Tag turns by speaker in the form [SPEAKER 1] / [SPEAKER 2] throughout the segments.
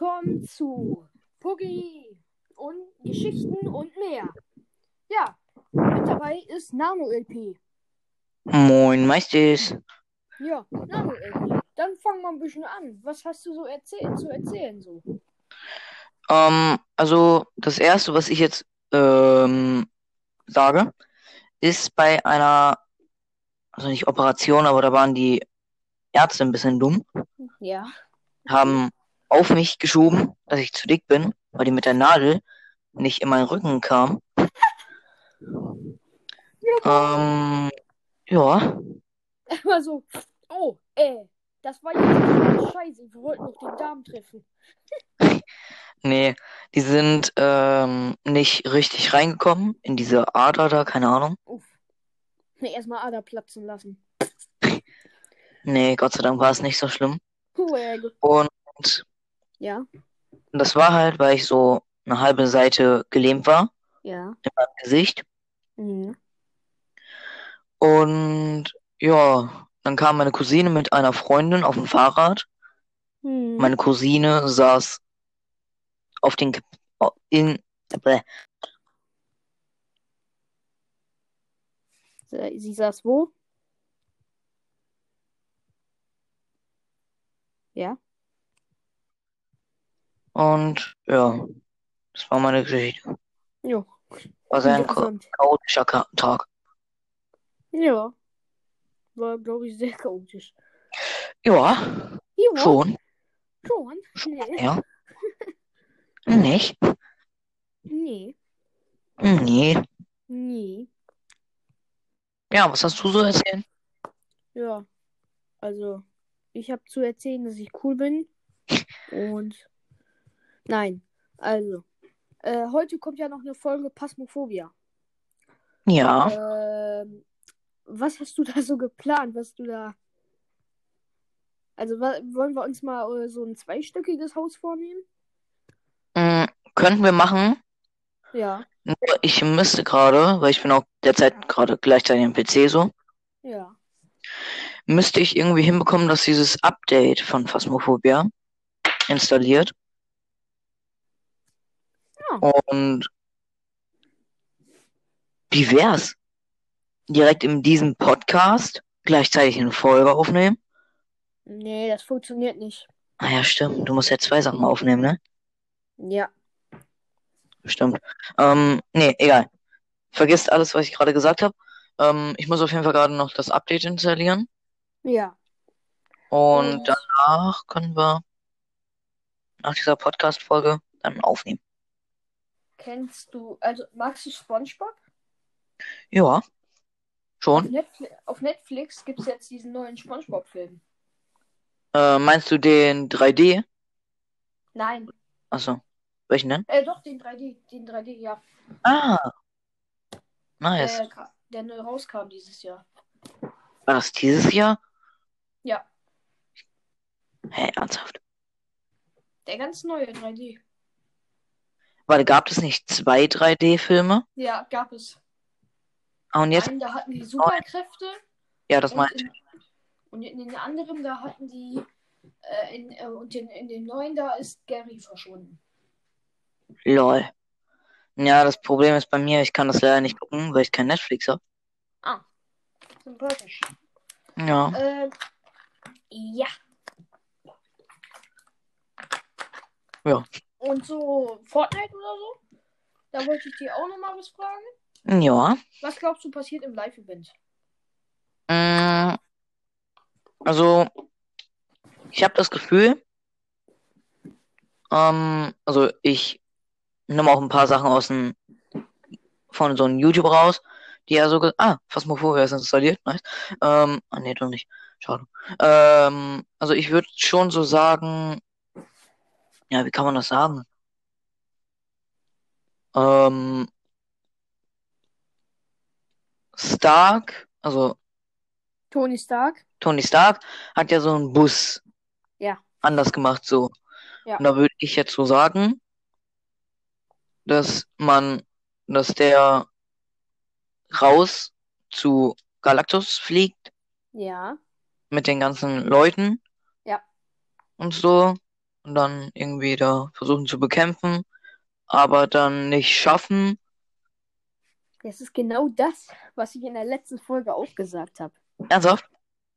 [SPEAKER 1] willkommen zu Pogi und Geschichten und mehr. Ja, mit dabei ist Nano-LP.
[SPEAKER 2] Moin, Meistes.
[SPEAKER 1] Ja, Nano-LP. Dann fangen wir ein bisschen an. Was hast du so erzählt, zu erzählen so?
[SPEAKER 2] Ähm, also das erste, was ich jetzt ähm, sage, ist bei einer, also nicht Operation, aber da waren die Ärzte ein bisschen dumm,
[SPEAKER 1] Ja.
[SPEAKER 2] haben auf mich geschoben, dass ich zu dick bin, weil die mit der Nadel nicht in meinen Rücken kam. Ähm, ja,
[SPEAKER 1] Immer so, oh, äh, das war jetzt scheiße. Wir wollten noch den Darm treffen.
[SPEAKER 2] nee, die sind ähm, nicht richtig reingekommen in diese Ader da, keine Ahnung.
[SPEAKER 1] Uff. Nee, erstmal Ader platzen lassen.
[SPEAKER 2] Nee, Gott sei Dank war es nicht so schlimm. Und
[SPEAKER 1] ja,
[SPEAKER 2] das war halt, weil ich so eine halbe Seite gelähmt war
[SPEAKER 1] ja.
[SPEAKER 2] in meinem Gesicht.
[SPEAKER 1] Mhm.
[SPEAKER 2] Und ja, dann kam meine Cousine mit einer Freundin auf dem Fahrrad.
[SPEAKER 1] Mhm.
[SPEAKER 2] Meine Cousine saß auf den oh, in
[SPEAKER 1] Sie sie saß wo? Ja.
[SPEAKER 2] Und ja, das war meine Geschichte.
[SPEAKER 1] Jo.
[SPEAKER 2] War sehr ein chaotischer Ka Tag.
[SPEAKER 1] Ja. War, glaube ich, sehr chaotisch.
[SPEAKER 2] Ja,
[SPEAKER 1] Jo,
[SPEAKER 2] schon.
[SPEAKER 1] Schon? Nee.
[SPEAKER 2] Ja. Nicht?
[SPEAKER 1] Nee.
[SPEAKER 2] Nee.
[SPEAKER 1] Nee.
[SPEAKER 2] Ja, was hast du so erzählt?
[SPEAKER 1] Ja. Also, ich habe zu erzählen, dass ich cool bin. Und. Nein. Also. Äh, heute kommt ja noch eine Folge Phasmophobia.
[SPEAKER 2] Ja,
[SPEAKER 1] Ähm, was hast du da so geplant, was du da. Also, wollen wir uns mal äh, so ein zweistöckiges Haus vornehmen?
[SPEAKER 2] mm, könnten wir machen.
[SPEAKER 1] Ja.
[SPEAKER 2] Nur ich müsste gerade, weil ich bin auch derzeit gerade gleichzeitig am PC so,
[SPEAKER 1] Ja.
[SPEAKER 2] müsste ich irgendwie hinbekommen, dass dieses Update von Phasmophobia installiert.
[SPEAKER 1] Ja.
[SPEAKER 2] Und wie wär's? Direkt in diesem Podcast gleichzeitig eine Folge aufnehmen?
[SPEAKER 1] Nee, das funktioniert nicht.
[SPEAKER 2] Ah ja, stimmt. Du musst ja zwei Sachen aufnehmen, ne?
[SPEAKER 1] Ja.
[SPEAKER 2] Stimmt. Ähm, nee, egal. Vergisst alles, was ich gerade gesagt habe. Ähm, ich muss auf jeden Fall gerade noch das Update installieren.
[SPEAKER 1] Ja.
[SPEAKER 2] Und- danach können wir nach dieser Podcast-Folge dann aufnehmen.
[SPEAKER 1] Kennst du. Also, magst du Spongebob?
[SPEAKER 2] Ja,
[SPEAKER 1] Auf,
[SPEAKER 2] schon.
[SPEAKER 1] Auf Netflix gibt es jetzt diesen neuen Spongebob-Film.
[SPEAKER 2] Äh, meinst du den 3D?
[SPEAKER 1] Nein.
[SPEAKER 2] Achso. Welchen denn?
[SPEAKER 1] Äh, doch, den 3D. Den 3D, ja.
[SPEAKER 2] Ah, nice.
[SPEAKER 1] Der, gra- der neu rauskam dieses Jahr.
[SPEAKER 2] War das dieses Jahr?
[SPEAKER 1] Ja.
[SPEAKER 2] Hä, ernsthaft?
[SPEAKER 1] Der ganz neue 3D.
[SPEAKER 2] Warte, gab es nicht zwei 3D-Filme?
[SPEAKER 1] Ja, gab es.
[SPEAKER 2] Ah, und jetzt?
[SPEAKER 1] Einen, da hatten die Superkräfte.
[SPEAKER 2] Ja, das meinte ich.
[SPEAKER 1] und in den anderen, da hatten die. Äh, in, äh, und in, in dem neuen, da ist Gary verschwunden.
[SPEAKER 2] Lol. Ja, das Problem ist bei mir, ich kann das leider nicht gucken, weil ich kein Netflix habe.
[SPEAKER 1] Ah. Sympathisch.
[SPEAKER 2] Ja.
[SPEAKER 1] Ähm, ja.
[SPEAKER 2] Ja.
[SPEAKER 1] Und so Fortnite oder so? Da wollte ich dir auch noch mal was fragen.
[SPEAKER 2] Ja.
[SPEAKER 1] Was glaubst du passiert im Live-Event?
[SPEAKER 2] Mm, Also, ich habe das Gefühl, ähm, also ich nehme auch ein paar Sachen aus dem, von so einem YouTube raus, die ja so, ah, Phasmophobia ist installiert, nice. Ähm, ah, nee, doch nicht. Schade. Ähm, also ich würde schon so sagen, ja, wie kann man das sagen? Ähm, Stark, also
[SPEAKER 1] Tony Stark?
[SPEAKER 2] Tony Stark hat ja so einen Bus
[SPEAKER 1] Ja.
[SPEAKER 2] anders gemacht, so.
[SPEAKER 1] Ja.
[SPEAKER 2] Und da würde ich jetzt so sagen, dass man, dass der raus zu Galactus fliegt
[SPEAKER 1] Ja.
[SPEAKER 2] mit den ganzen Leuten.
[SPEAKER 1] Ja.
[SPEAKER 2] Und so. Und dann irgendwie da versuchen zu bekämpfen, aber dann nicht schaffen.
[SPEAKER 1] Das ist genau das, was ich in der letzten Folge auch gesagt habe.
[SPEAKER 2] Ernsthaft?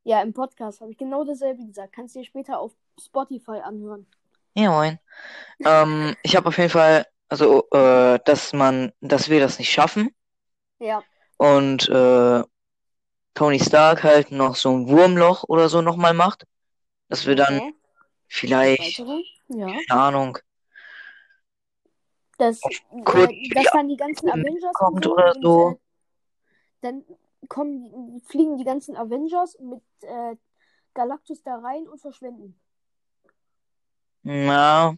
[SPEAKER 1] Ja, im Podcast habe ich genau dasselbe gesagt. Kannst du dir später auf Spotify anhören.
[SPEAKER 2] Ja, moin. ähm, ich habe auf jeden Fall, also, äh, dass man, dass wir das nicht schaffen.
[SPEAKER 1] Ja.
[SPEAKER 2] Und äh, Tony Stark halt noch so ein Wurmloch oder so nochmal macht. Dass wir dann
[SPEAKER 1] Okay.
[SPEAKER 2] Vielleicht?
[SPEAKER 1] Ja.
[SPEAKER 2] keine Ahnung,
[SPEAKER 1] Dass,
[SPEAKER 2] kurz
[SPEAKER 1] äh, dass dann die ganzen Avengers
[SPEAKER 2] kommt
[SPEAKER 1] so,
[SPEAKER 2] oder
[SPEAKER 1] und,
[SPEAKER 2] so.
[SPEAKER 1] Äh, dann kommen, fliegen die ganzen Avengers mit äh, Galactus da rein und verschwinden.
[SPEAKER 2] Ja,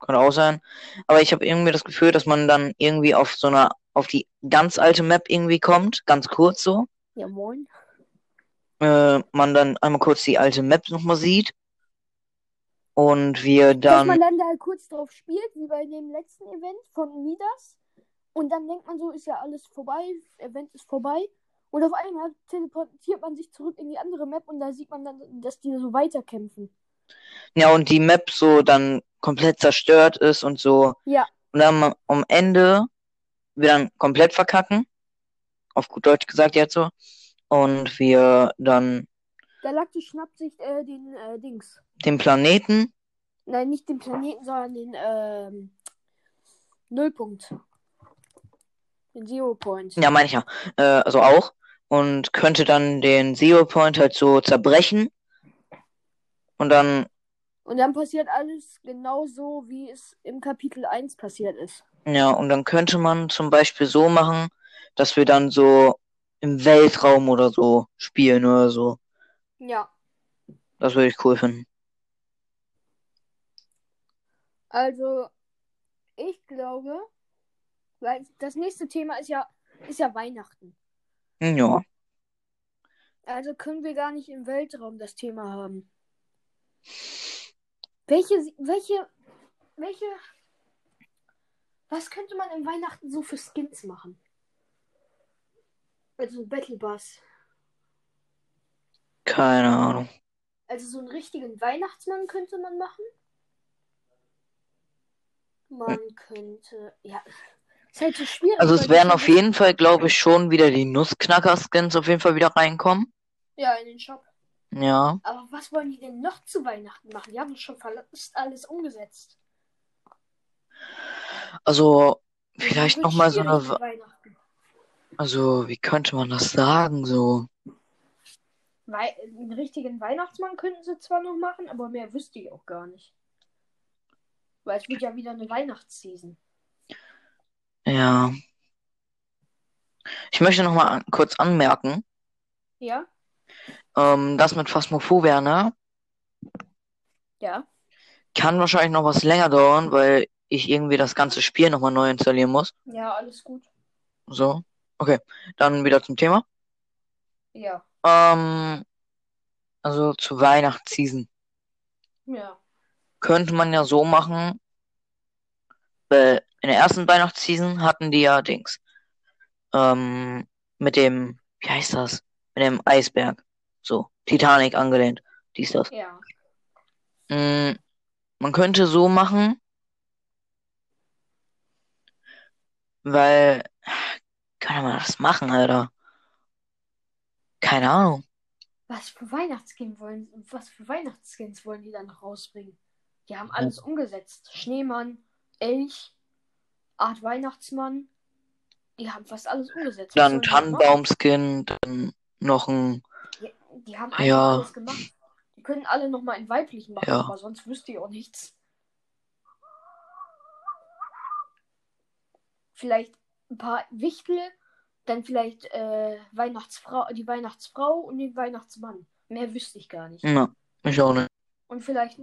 [SPEAKER 2] kann auch sein. Aber ich habe irgendwie das Gefühl, dass man dann irgendwie auf so einer, auf die ganz alte Map irgendwie kommt, ganz kurz so.
[SPEAKER 1] Ja, moin.
[SPEAKER 2] Äh, man dann einmal kurz die alte Map nochmal sieht. Und wir
[SPEAKER 1] Dass
[SPEAKER 2] dann,
[SPEAKER 1] man dann da kurz drauf spielt, wie bei dem letzten Event von Midas. Und dann denkt man so, ist ja alles vorbei, Event ist vorbei. Und auf einmal teleportiert man sich zurück in die andere Map und da sieht man dann, dass die so weiterkämpfen.
[SPEAKER 2] ja, und die Map so dann komplett zerstört ist und so.
[SPEAKER 1] Ja.
[SPEAKER 2] Und dann am Ende wir dann komplett verkacken. Auf gut Deutsch gesagt jetzt so. Und wir dann
[SPEAKER 1] Galactus schnappt sich äh, den äh, Dings.
[SPEAKER 2] den Planeten,
[SPEAKER 1] Nein, nicht den Planeten, sondern den ähm, Nullpunkt. Den Zero Point.
[SPEAKER 2] ja, meine ich ja, äh, also auch. Und könnte dann den Zero Point halt so zerbrechen. Und dann,
[SPEAKER 1] Und dann passiert alles genauso, wie es im Kapitel 1 passiert ist.
[SPEAKER 2] ja, und dann könnte man zum Beispiel so machen, dass wir dann so im Weltraum oder so spielen oder so.
[SPEAKER 1] Ja.
[SPEAKER 2] Das würde ich cool finden.
[SPEAKER 1] Also, ich glaube, weil das nächste Thema ist ja, ist ja Weihnachten.
[SPEAKER 2] Ja.
[SPEAKER 1] Also können wir gar nicht im Weltraum das Thema haben. Welche, welche, welche, was könnte man im Weihnachten so für Skins machen? Also Battle Bus.
[SPEAKER 2] Keine Ahnung.
[SPEAKER 1] Also so einen richtigen Weihnachtsmann könnte man machen. Man könnte, ja, ist halt so schwierig.
[SPEAKER 2] Also es werden auf jeden Fall, glaube ich, schon wieder die Nussknacker-Skins auf jeden Fall wieder reinkommen.
[SPEAKER 1] Ja, in den Shop.
[SPEAKER 2] Ja.
[SPEAKER 1] Aber was wollen die denn noch zu Weihnachten machen? Die haben schon fast alles umgesetzt.
[SPEAKER 2] Also vielleicht nochmal so eine, also wie könnte man das sagen so?
[SPEAKER 1] Wei einen richtigen Weihnachtsmann könnten sie zwar noch machen, aber mehr wüsste ich auch gar nicht. Weil es wird ja wieder eine Weihnachtsseason.
[SPEAKER 2] Ja. Ich möchte nochmal an, kurz anmerken,
[SPEAKER 1] Ja?
[SPEAKER 2] ähm, das mit Phasmophobia, ne?
[SPEAKER 1] Ja.
[SPEAKER 2] Kann wahrscheinlich noch was länger dauern, weil ich irgendwie das ganze Spiel nochmal neu installieren muss.
[SPEAKER 1] Ja, alles gut.
[SPEAKER 2] So. Okay, dann wieder zum Thema.
[SPEAKER 1] Ja.
[SPEAKER 2] Ähm, also zur Weihnachtsseason.
[SPEAKER 1] Ja.
[SPEAKER 2] Könnte man ja so machen, weil in der ersten Weihnachtsseason hatten die ja Dings. Ähm, mit dem, wie heißt das? Mit dem Eisberg. So, Titanic angelehnt. Dies, das.
[SPEAKER 1] Ja.
[SPEAKER 2] Mm, man könnte so machen, weil, kann man das machen, Alter? Keine Ahnung.
[SPEAKER 1] Was für Weihnachtsskins wollen, was für Weihnachtsskins wollen die dann noch rausbringen? Die haben alles umgesetzt. Schneemann, Elch, Art Weihnachtsmann. Die haben fast alles umgesetzt. Was
[SPEAKER 2] Dann? Tannenbaumskin, dann noch ein,
[SPEAKER 1] Die, die haben
[SPEAKER 2] Ja.
[SPEAKER 1] alles gemacht. Die können alle nochmal in weiblichen machen,
[SPEAKER 2] Ja.
[SPEAKER 1] aber sonst wüsste ich auch nichts. Vielleicht ein paar Wichtel, dann vielleicht äh, Weihnachtsfrau, die Weihnachtsfrau und den Weihnachtsmann. Mehr wüsste ich gar nicht.
[SPEAKER 2] na, ich auch nicht.
[SPEAKER 1] Und vielleicht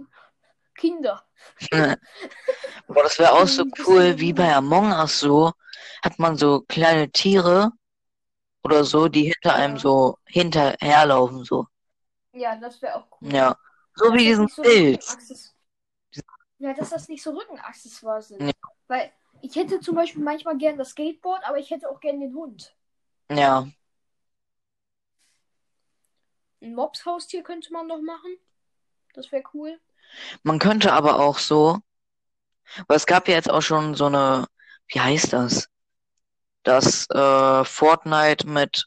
[SPEAKER 1] Kinder.
[SPEAKER 2] Boah, das wäre auch so
[SPEAKER 1] bisschen
[SPEAKER 2] cool, wie bei Among Us so, hat man so kleine Tiere oder so, die hinter einem
[SPEAKER 1] Ja.
[SPEAKER 2] so hinterherlaufen, so.
[SPEAKER 1] Ja, das wäre auch cool.
[SPEAKER 2] Ja. So
[SPEAKER 1] Dass
[SPEAKER 2] wie diesen
[SPEAKER 1] so Ja, dass das nicht so Rückenaccessoires sind.
[SPEAKER 2] Ja.
[SPEAKER 1] Weil ich hätte zum Beispiel manchmal gern das Skateboard, aber ich hätte auch gern den Hund.
[SPEAKER 2] Ja.
[SPEAKER 1] ein Mobs-Haustier könnte man noch machen. Das wäre cool.
[SPEAKER 2] Man könnte aber auch so, weil es gab ja jetzt auch schon so eine, wie heißt das? Das äh, Fortnite mit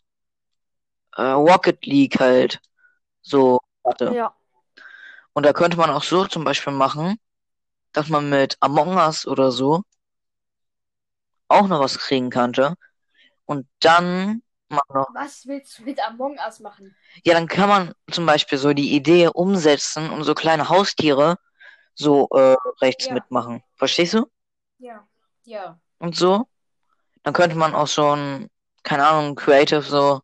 [SPEAKER 2] äh, Rocket League halt so hatte.
[SPEAKER 1] Ja.
[SPEAKER 2] Und da könnte man auch so zum Beispiel machen, dass man mit Among Us oder so auch noch was kriegen könnte. Und dann man noch,
[SPEAKER 1] Was willst du mit Among Us machen?
[SPEAKER 2] ja, dann kann man zum Beispiel so die Idee umsetzen und so kleine Haustiere so äh, rechts
[SPEAKER 1] Ja.
[SPEAKER 2] mitmachen. Verstehst du?
[SPEAKER 1] Ja. Ja.
[SPEAKER 2] Und so. Dann könnte man auch so ein, keine Ahnung, Creative so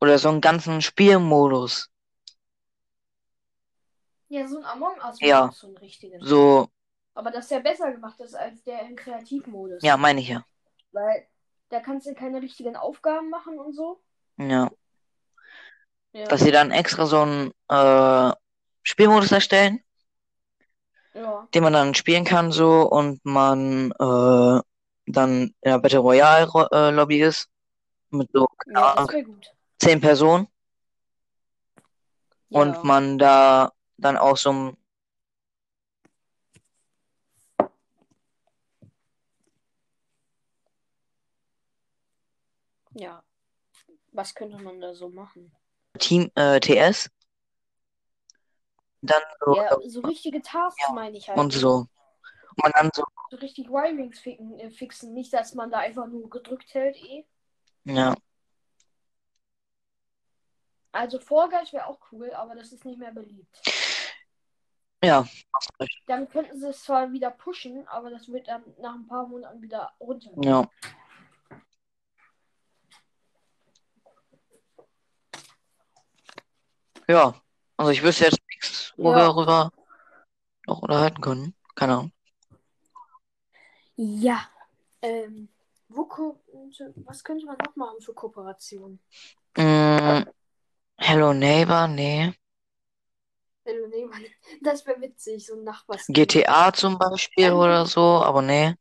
[SPEAKER 2] oder so einen ganzen Spielmodus.
[SPEAKER 1] Ja, so ein Among Us
[SPEAKER 2] Ja.
[SPEAKER 1] so ein richtigen.
[SPEAKER 2] So,
[SPEAKER 1] Aber das ja besser gemacht ist als der im Kreativmodus.
[SPEAKER 2] ja, meine ich ja.
[SPEAKER 1] Weil da kannst du keine richtigen Aufgaben machen und so.
[SPEAKER 2] Ja.
[SPEAKER 1] Ja.
[SPEAKER 2] Dass sie dann extra so einen äh, Spielmodus erstellen,
[SPEAKER 1] ja.
[SPEAKER 2] den man dann spielen kann so und man äh, dann in der Battle Royale Ro- äh, Lobby ist mit so
[SPEAKER 1] Ja,
[SPEAKER 2] zehn Personen
[SPEAKER 1] Ja.
[SPEAKER 2] und man da dann auch so
[SPEAKER 1] Ja. Was könnte man da so machen?
[SPEAKER 2] Team äh, TS dann so
[SPEAKER 1] Ja, so richtige Tasks
[SPEAKER 2] Ja,
[SPEAKER 1] meine ich halt.
[SPEAKER 2] und so und man dann so
[SPEAKER 1] So richtig Wirings äh, fixen. Nicht, dass man da einfach nur gedrückt hält, eh.
[SPEAKER 2] ja
[SPEAKER 1] Also Guys wäre auch cool, aber das ist nicht mehr beliebt.
[SPEAKER 2] ja.
[SPEAKER 1] Dann könnten sie es zwar wieder pushen, aber das wird dann nach ein paar Monaten wieder runter.
[SPEAKER 2] ja ja also ich wüsste jetzt nichts wo wir
[SPEAKER 1] Ja.
[SPEAKER 2] darüber noch unterhalten können keine Ahnung
[SPEAKER 1] Ja. Ähm, wo was könnte man noch machen für Kooperation?
[SPEAKER 2] mm, Hello Neighbor nee
[SPEAKER 1] Hello Neighbor. Das wäre witzig, so ein Nachbars.
[SPEAKER 2] GTA zum Beispiel oder so aber nee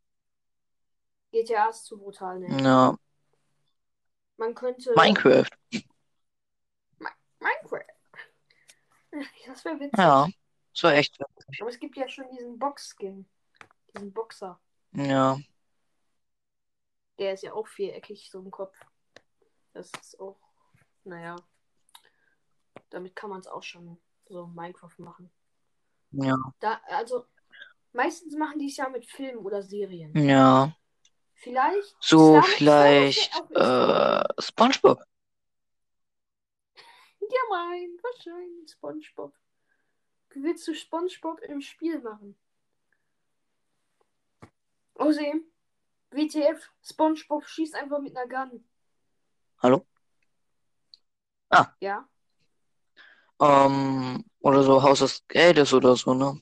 [SPEAKER 1] GTA ist zu brutal, ne?
[SPEAKER 2] ja
[SPEAKER 1] Man könnte.
[SPEAKER 2] Minecraft.
[SPEAKER 1] Das wäre witzig.
[SPEAKER 2] ja so echt
[SPEAKER 1] Aber es gibt ja schon diesen Box-Skin. Diesen Boxer.
[SPEAKER 2] ja
[SPEAKER 1] Der ist ja auch viereckig, so im Kopf. Das ist auch. Naja. Damit kann man es auch schon so Minecraft machen.
[SPEAKER 2] ja
[SPEAKER 1] Da, also. Meistens machen die es ja mit Filmen oder Serien.
[SPEAKER 2] ja
[SPEAKER 1] Vielleicht.
[SPEAKER 2] so vielleicht äh, SpongeBob
[SPEAKER 1] Ja, mein, wahrscheinlich SpongeBob. Willst du SpongeBob im Spiel machen? Außerdem, WTF, SpongeBob schießt einfach mit einer Gun.
[SPEAKER 2] Hallo? Ah.
[SPEAKER 1] Ja?
[SPEAKER 2] ähm, oder so Haus des Geldes oder so ne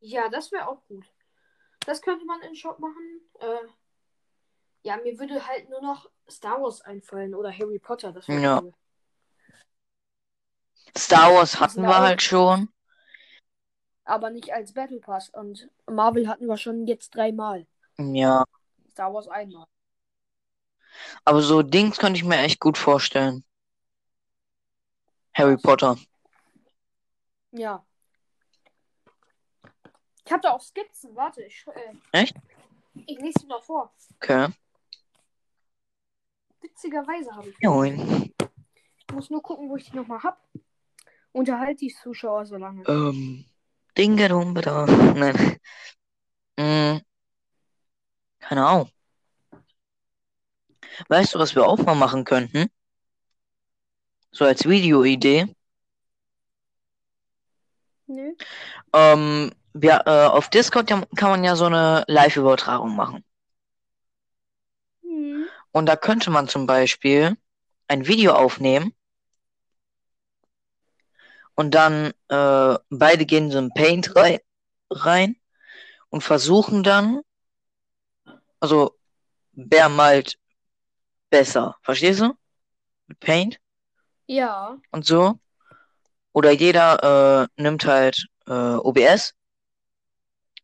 [SPEAKER 1] Ja, das wäre auch gut. Das könnte man in Shop machen. Äh, ja, mir würde halt nur noch Star Wars einfallen oder Harry Potter. Das wäre
[SPEAKER 2] Ja.
[SPEAKER 1] cool.
[SPEAKER 2] Star Wars hatten
[SPEAKER 1] sind
[SPEAKER 2] wir halt schon
[SPEAKER 1] Aber nicht als Battle Pass. Und Marvel hatten wir schon jetzt dreimal.
[SPEAKER 2] ja
[SPEAKER 1] Star Wars einmal.
[SPEAKER 2] aber so Dings könnte ich mir echt gut vorstellen Harry? Potter
[SPEAKER 1] Ja. Ich habe da auch Skizzen. Warte, ich. Äh,
[SPEAKER 2] Echt?
[SPEAKER 1] Ich lese sie noch vor.
[SPEAKER 2] okay
[SPEAKER 1] Witzigerweise habe ich.
[SPEAKER 2] Join.
[SPEAKER 1] Ich muss nur gucken, wo ich die nochmal hab. Unterhalt die Zuschauer so lange.
[SPEAKER 2] Ähm, Dingerum bitte. Nein. Hm, keine Ahnung. Weißt du, was wir auch mal machen könnten? So als Videoidee.
[SPEAKER 1] Nö.
[SPEAKER 2] Ähm, wir, äh, auf Discord ja- kann man ja so eine Live-Übertragung machen.
[SPEAKER 1] Hm.
[SPEAKER 2] Und da könnte man zum Beispiel ein Video aufnehmen und dann äh, beide gehen so in Paint rein, rein und versuchen dann, also wer malt besser, verstehst du? Mit Paint
[SPEAKER 1] Ja.
[SPEAKER 2] und so. Oder jeder äh, nimmt halt äh, OBS,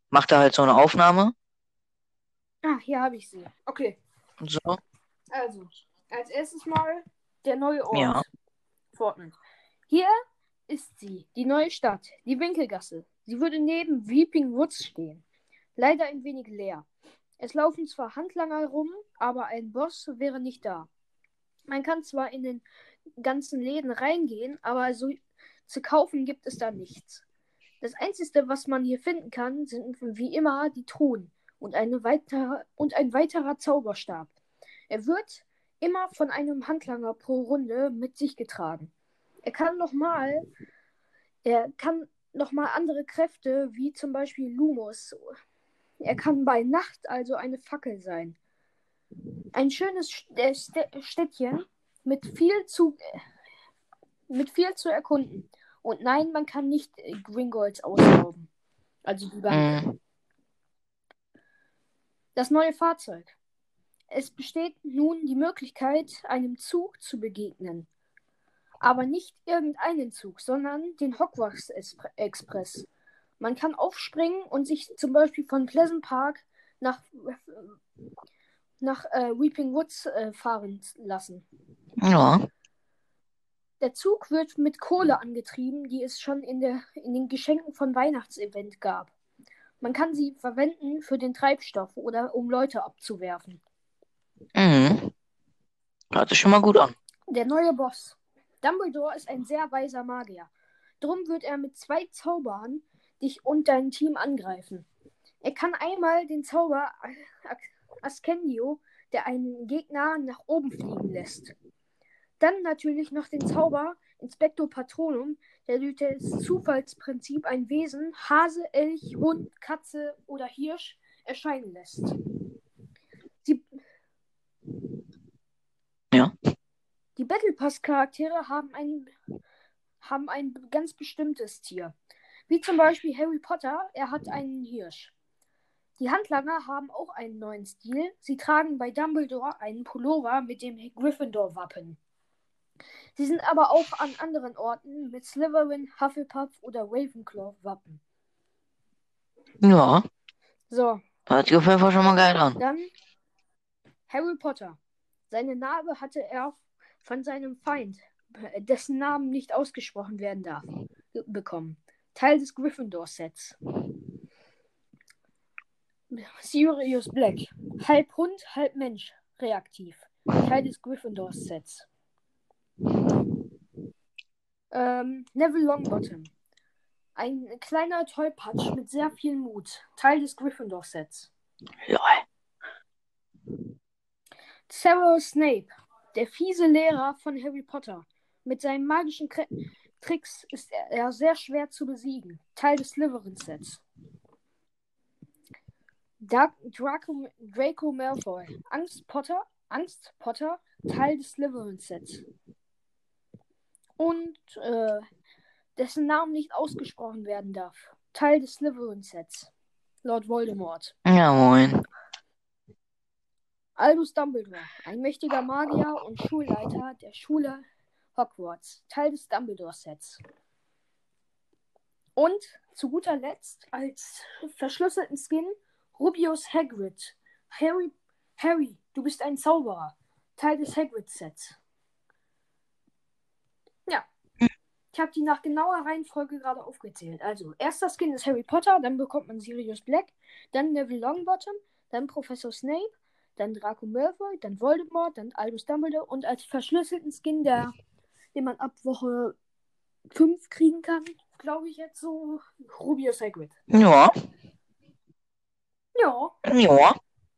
[SPEAKER 2] macht da halt so eine Aufnahme
[SPEAKER 1] Ah, hier habe ich sie. Okay.
[SPEAKER 2] und so.
[SPEAKER 1] Also, als erstes mal der neue Ort.
[SPEAKER 2] Ja.
[SPEAKER 1] Fortnite. Hier ist sie, die neue Stadt, die Winkelgasse. Sie würde neben Weeping Woods stehen. Leider ein wenig leer. Es laufen zwar Handlanger rum, aber ein Boss wäre nicht da. Man kann zwar in den ganzen Läden reingehen, aber so zu kaufen gibt es da nichts. Das Einzige, was man hier finden kann, sind wie immer die Truhen und, eine weitere, und ein weiterer Zauberstab. Er wird immer von einem Handlanger pro Runde mit sich getragen. Er kann nochmal, er kann nochmal andere Kräfte, wie zum Beispiel Lumos. Er kann bei Nacht also eine Fackel sein. Ein schönes äh, Städtchen mit viel zu, mit viel zu erkunden. Und nein, man kann nicht äh, Gringolds ausrauben. Also die Bank. Mhm. Das neue Fahrzeug. Es besteht nun die Möglichkeit, einem Zug zu begegnen. Aber nicht irgendeinen Zug, sondern den Hogwarts Express. Man kann aufspringen und sich zum Beispiel von Pleasant Park nach, nach äh, Weeping Woods äh, fahren lassen.
[SPEAKER 2] Ja.
[SPEAKER 1] Der Zug wird mit Kohle angetrieben, die es schon in, der, in den Geschenken von Weihnachtsevent gab. Man kann sie verwenden für den Treibstoff oder um Leute abzuwerfen.
[SPEAKER 2] Mhm. Hört sich schon mal gut an.
[SPEAKER 1] Der neue Boss. Dumbledore ist ein sehr weiser Magier. Drum wird er mit zwei Zaubern dich und dein Team angreifen. Er kann einmal den Zauber Ascendio, der einen Gegner nach oben fliegen lässt. Dann natürlich noch den Zauber Inspector Patronum, der durch das Zufallsprinzip ein Wesen, Hase, Elch, Hund, Katze oder Hirsch, erscheinen lässt. Sie
[SPEAKER 2] ja.
[SPEAKER 1] Die Battle Pass Charaktere haben ein, haben ein ganz bestimmtes Tier. Wie zum Beispiel Harry Potter, er hat einen Hirsch. Die Handlanger haben auch einen neuen Stil. Sie tragen bei Dumbledore einen Pullover mit dem Gryffindor-Wappen. Sie sind aber auch an anderen Orten mit Slytherin, Hufflepuff oder Ravenclaw Wappen.
[SPEAKER 2] Ja.
[SPEAKER 1] So.
[SPEAKER 2] Hört sich auf jeden Fall schon mal geil an.
[SPEAKER 1] Dann Harry Potter. Seine Narbe hatte er von seinem Feind, dessen Namen nicht ausgesprochen werden darf, bekommen. Teil des Gryffindor-Sets. Sirius Black. Halb Hund, halb Mensch. Reaktiv. Teil des Gryffindor-Sets. Ähm, Neville Longbottom. Ein kleiner Tollpatsch mit sehr viel Mut. Teil des Gryffindor-Sets.
[SPEAKER 2] Lol.
[SPEAKER 1] Severus Snape. Der fiese Lehrer von Harry Potter. Mit seinen magischen Kre Tricks ist er sehr schwer zu besiegen. Teil des Slytherin-Sets. Draco, Draco Malfoy. Angst Potter. Angst Potter. Teil des Slytherin-Sets und äh, dessen Namen nicht ausgesprochen werden darf. Teil des Slytherin-Sets. Lord Voldemort.
[SPEAKER 2] Ja, moin.
[SPEAKER 1] Albus Dumbledore, ein mächtiger Magier und Schulleiter der Schule Hogwarts, Teil des Dumbledore-Sets. Und zu guter Letzt als verschlüsselten Skin Rubius Hagrid. Harry, Harry, du bist ein Zauberer, Teil des Hagrid-Sets. Ich habe die nach genauer Reihenfolge gerade aufgezählt. Also, erster Skin ist Harry Potter, dann bekommt man Sirius Black, dann Neville Longbottom, dann Professor Snape, dann Draco Malfoy, dann Voldemort, dann Albus Dumbledore und als verschlüsselten Skin, der, den man ab Woche 5 kriegen kann, glaube ich jetzt so Rubius Hagrid.
[SPEAKER 2] Ja.
[SPEAKER 1] Ja.
[SPEAKER 2] Ja.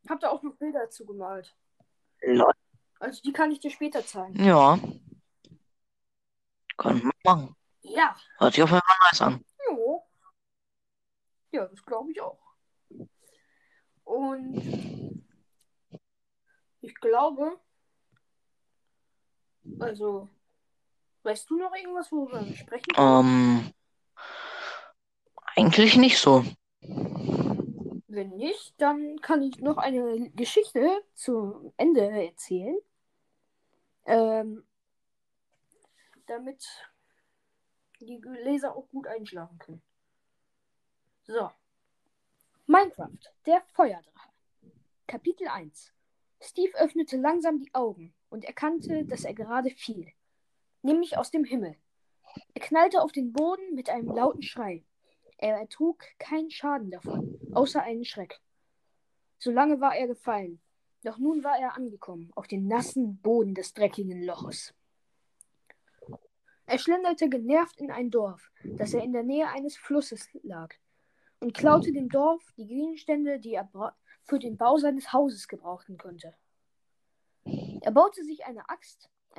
[SPEAKER 1] Hab da auch noch Bilder dazu gemalt.
[SPEAKER 2] Lol.
[SPEAKER 1] Also die kann ich dir später zeigen.
[SPEAKER 2] Ja. Kann man machen.
[SPEAKER 1] Ja.
[SPEAKER 2] Hört sich auf jeden Fall nice an.
[SPEAKER 1] Jo. Ja, das glaube ich auch. Und ich glaube, also, weißt du noch irgendwas, worüber wir sprechen?
[SPEAKER 2] Ähm, eigentlich nicht so.
[SPEAKER 1] Wenn nicht, dann kann ich noch eine Geschichte zum Ende erzählen. Ähm, damit die Leser auch gut einschlafen können. So. Minecraft, der Feuerdrache. Kapitel 1. Steve öffnete langsam die Augen und erkannte, dass er gerade fiel. nämlich aus dem Himmel. Er knallte auf den Boden mit einem lauten Schrei. Er ertrug keinen Schaden davon, außer einen Schreck. So lange war er gefallen, doch nun war er angekommen, auf den nassen Boden des dreckigen Loches. Er schlenderte genervt in ein Dorf, das er in der Nähe eines Flusses lag, und klaute dem Dorf die Gegenstände, die er für den Bau seines Hauses gebrauchen konnte. Er baute sich eine Axt